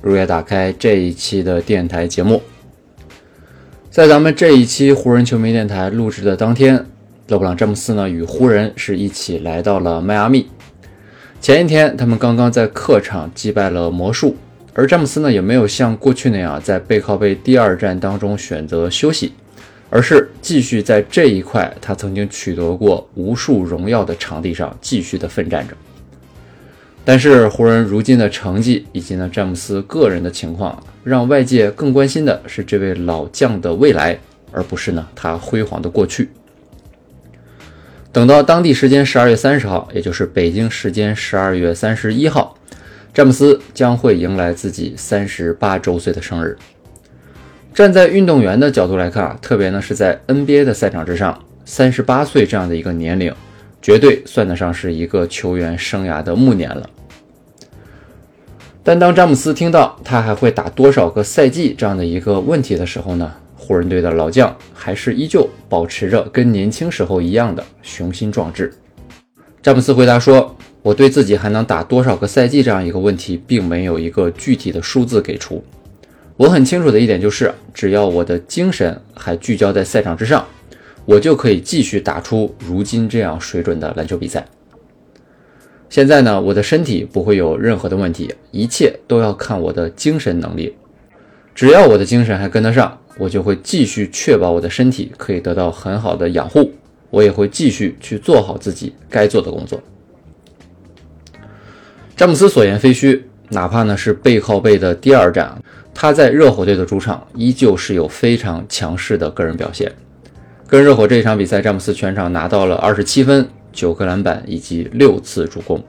如约打开这一期的电台节目。在咱们这一期湖人球迷电台录制的当天，勒布朗詹姆斯呢与湖人是一起来到了迈阿密。前一天，他们刚刚在客场击败了魔术，而詹姆斯呢也没有像过去那样在背靠背第二战当中选择休息。而是继续在这一块他曾经取得过无数荣耀的场地上继续的奋战着。但是湖人如今的成绩以及呢詹姆斯个人的情况，让外界更关心的是这位老将的未来，而不是呢他辉煌的过去。等到当地时间十二月三十号，也就是北京时间十二月三十一号，詹姆斯将会迎来自己三十八周岁的生日。站在运动员的角度来看啊，特别呢是在 NBA 的赛场之上，三十八岁这样的一个年龄，绝对算得上是一个球员生涯的暮年了。但当詹姆斯听到他还会打多少个赛季这样的一个问题的时候呢，湖人队的老将还是依旧保持着跟年轻时候一样的雄心壮志。詹姆斯回答说：“我对自己还能打多少个赛季这样一个问题，并没有一个具体的数字给出。”我很清楚的一点就是，只要我的精神还聚焦在赛场之上，我就可以继续打出如今这样水准的篮球比赛。现在呢，我的身体不会有任何的问题，一切都要看我的精神能力。只要我的精神还跟得上，我就会继续确保我的身体可以得到很好的养护，我也会继续去做好自己该做的工作。詹姆斯所言非虚，哪怕呢是背靠背的第二战。他在热火队的主场依旧是有非常强势的个人表现。跟热火这一场比赛，詹姆斯全场拿到了二十七分、九个篮板以及六次助攻，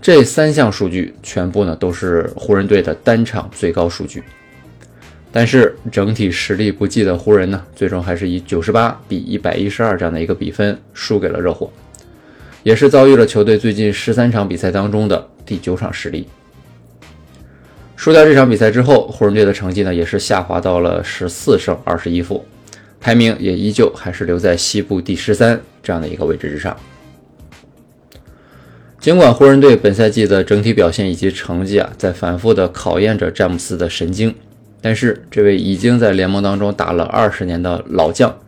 这三项数据全部呢都是湖人队的单场最高数据。但是整体实力不济的湖人呢，最终还是以九十八比一百一十二这样的一个比分输给了热火，也是遭遇了球队最近十三场比赛当中的第九场失利。输掉这场比赛之后，湖人队的成绩呢也是下滑到了十四胜二十一负，排名也依旧还是留在西部第十三这样的一个位置之上。尽管湖人队本赛季的整体表现以及成绩啊，在反复的考验着詹姆斯的神经，但是这位已经在联盟当中打了二十年的老将，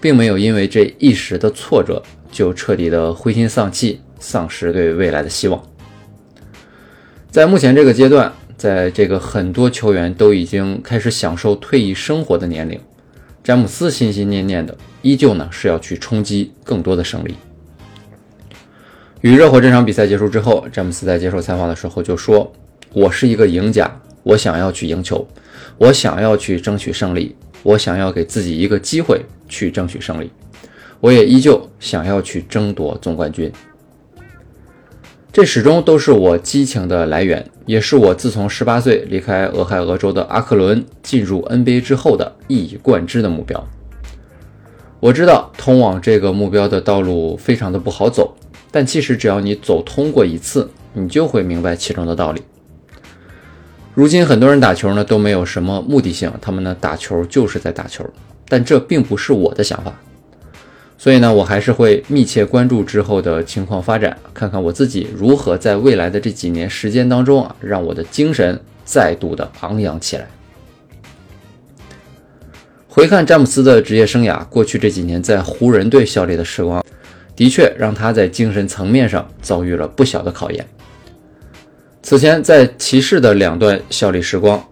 并没有因为这一时的挫折就彻底的灰心丧气，丧失对未来的希望。在目前这个阶段。在这个很多球员都已经开始享受退役生活的年龄，詹姆斯心心念念的依旧呢是要去冲击更多的胜利。与热火这场比赛结束之后，詹姆斯在接受采访的时候就说：“我是一个赢家，我想要去赢球，我想要去争取胜利，我想要给自己一个机会去争取胜利，我也依旧想要去争夺总冠军。”这始终都是我激情的来源，也是我自从十八岁离开俄亥俄州的阿克伦进入 NBA 之后的一以贯之的目标。我知道通往这个目标的道路非常的不好走，但其实只要你走通过一次，你就会明白其中的道理。如今很多人打球呢都没有什么目的性，他们呢打球就是在打球，但这并不是我的想法。所以呢，我还是会密切关注之后的情况发展，看看我自己如何在未来的这几年时间当中啊，让我的精神再度的昂扬起来。回看詹姆斯的职业生涯，过去这几年在湖人队效力的时光，的确让他在精神层面上遭遇了不小的考验。此前在骑士的两段效力时光，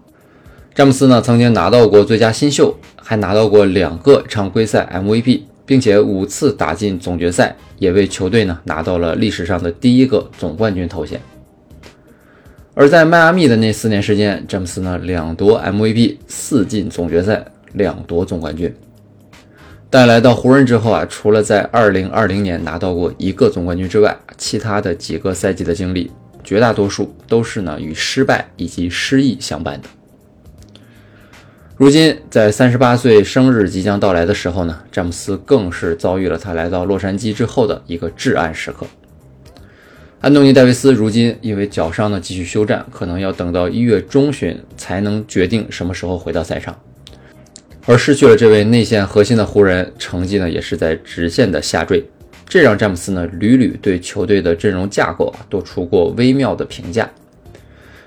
詹姆斯呢曾经拿到过最佳新秀，还拿到过两个常规赛 MVP。并且五次打进总决赛，也为球队呢拿到了历史上的第一个总冠军头衔。而在迈阿密的那四年时间，詹姆斯呢两夺 MVP，四进总决赛，两夺总冠军。但来到湖人之后啊，除了在2020年拿到过一个总冠军之外，其他的几个赛季的经历，绝大多数都是呢与失败以及失意相伴的。如今在三十八岁生日即将到来的时候呢，詹姆斯更是遭遇了他来到洛杉矶之后的一个至暗时刻。安东尼·戴维斯如今因为脚伤呢继续休战，可能要等到一月中旬才能决定什么时候回到赛场。而失去了这位内线核心的湖人，成绩呢也是在直线的下坠，这让詹姆斯呢屡屡对球队的阵容架构啊都出过微妙的评价。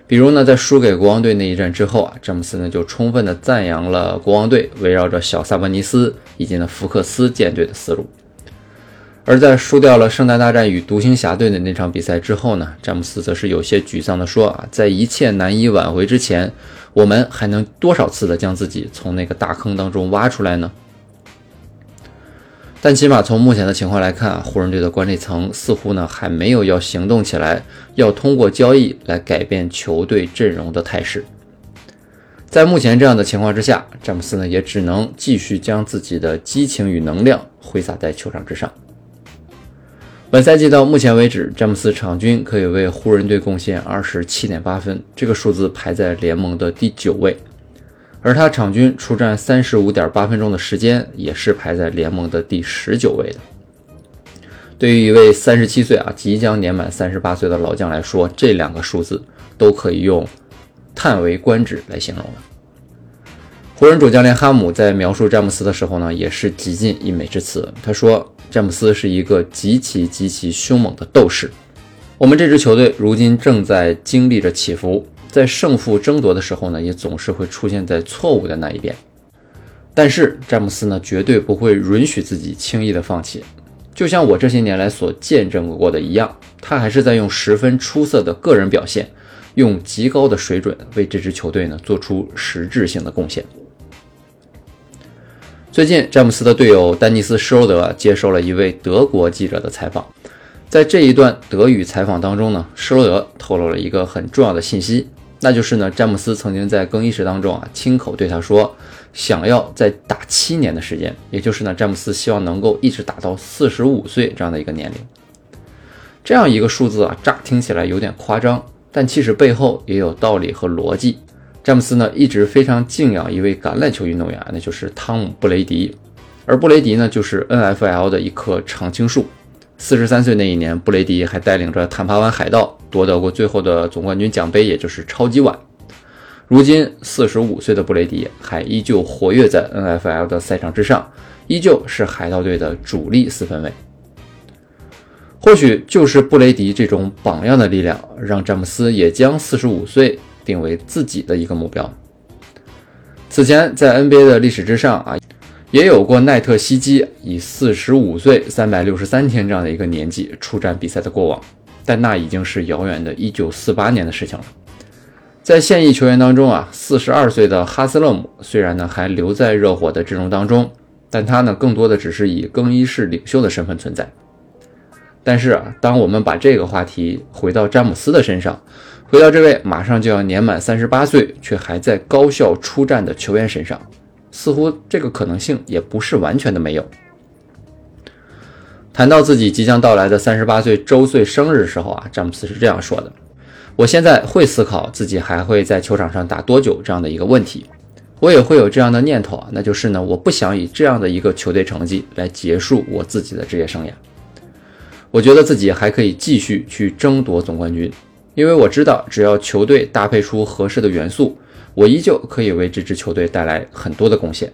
比如呢，在输给国王队那一战之后啊，詹姆斯呢就充分的赞扬了国王队围绕着小萨博尼斯以及呢福克斯建队的思路。而在输掉了圣诞大战与独行侠队的那场比赛之后呢，詹姆斯则是有些沮丧地说：“啊，在一切难以挽回之前，我们还能多少次的将自己从那个大坑当中挖出来呢？”但起码从目前的情况来看，湖人队的管理层似乎呢还没有要行动起来，要通过交易来改变球队阵容的态势。在目前这样的情况之下，詹姆斯呢也只能继续将自己的激情与能量挥洒在球场之上。本赛季到目前为止，詹姆斯场均可以为湖人队贡献二十七点八分，这个数字排在联盟的第九位。而他场均出战三十五点八分钟的时间，也是排在联盟的第十九位的。对于一位三十七岁啊，即将年满三十八岁的老将来说，这两个数字都可以用叹为观止来形容了。湖人主教练哈姆在描述詹姆斯的时候呢，也是极尽溢美之词。他说。詹姆斯是一个极其极其凶猛的斗士。我们这支球队如今正在经历着起伏，在胜负争夺的时候呢，也总是会出现在错误的那一边。但是詹姆斯呢，绝对不会允许自己轻易的放弃。就像我这些年来所见证过的一样，他还是在用十分出色的个人表现，用极高的水准为这支球队呢做出实质性的贡献。最近，詹姆斯的队友丹尼斯·施罗德接受了一位德国记者的采访。在这一段德语采访当中呢，施罗德透露了一个很重要的信息，那就是呢，詹姆斯曾经在更衣室当中啊，亲口对他说，想要再打七年的时间，也就是呢，詹姆斯希望能够一直打到四十五岁这样的一个年龄。这样一个数字啊，乍听起来有点夸张，但其实背后也有道理和逻辑。詹姆斯呢一直非常敬仰一位橄榄球运动员，那就是汤姆·布雷迪，而布雷迪呢就是 NFL 的一棵常青树。四十三岁那一年，布雷迪还带领着坦帕湾海盗夺得过最后的总冠军奖杯，也就是超级碗。如今四十五岁的布雷迪还依旧活跃在 NFL 的赛场之上，依旧是海盗队的主力四分卫。或许就是布雷迪这种榜样的力量，让詹姆斯也将四十五岁。定为自己的一个目标。此前在 NBA 的历史之上啊，也有过奈特希基以四十五岁三百六十三天这样的一个年纪出战比赛的过往，但那已经是遥远的一九四八年的事情了。在现役球员当中啊，四十二岁的哈斯勒姆虽然呢还留在热火的阵容当中，但他呢更多的只是以更衣室领袖的身份存在。但是，当我们把这个话题回到詹姆斯的身上，回到这位马上就要年满三十八岁却还在高校出战的球员身上，似乎这个可能性也不是完全的没有。谈到自己即将到来的三十八岁周岁生日的时候啊，詹姆斯是这样说的：“我现在会思考自己还会在球场上打多久这样的一个问题，我也会有这样的念头啊，那就是呢，我不想以这样的一个球队成绩来结束我自己的职业生涯。我觉得自己还可以继续去争夺总冠军。”因为我知道，只要球队搭配出合适的元素，我依旧可以为这支球队带来很多的贡献。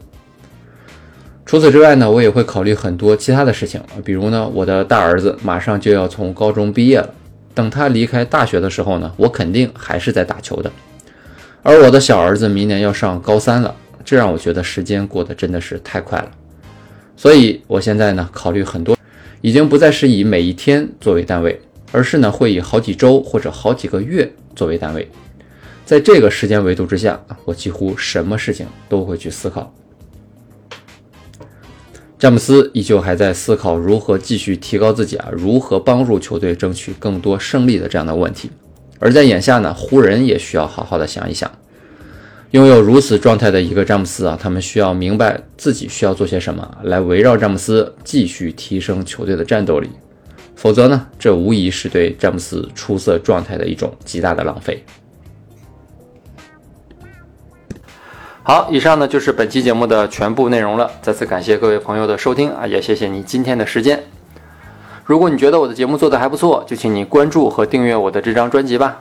除此之外呢，我也会考虑很多其他的事情，比如呢，我的大儿子马上就要从高中毕业了，等他离开大学的时候呢，我肯定还是在打球的。而我的小儿子明年要上高三了，这让我觉得时间过得真的是太快了。所以，我现在呢，考虑很多，已经不再是以每一天作为单位。而是呢，会以好几周或者好几个月作为单位，在这个时间维度之下我几乎什么事情都会去思考。詹姆斯依旧还在思考如何继续提高自己啊，如何帮助球队争取更多胜利的这样的问题。而在眼下呢，湖人也需要好好的想一想，拥有如此状态的一个詹姆斯啊，他们需要明白自己需要做些什么，来围绕詹姆斯继续提升球队的战斗力。否则呢，这无疑是对詹姆斯出色状态的一种极大的浪费。好，以上呢就是本期节目的全部内容了。再次感谢各位朋友的收听啊，也谢谢你今天的时间。如果你觉得我的节目做得还不错，就请你关注和订阅我的这张专辑吧。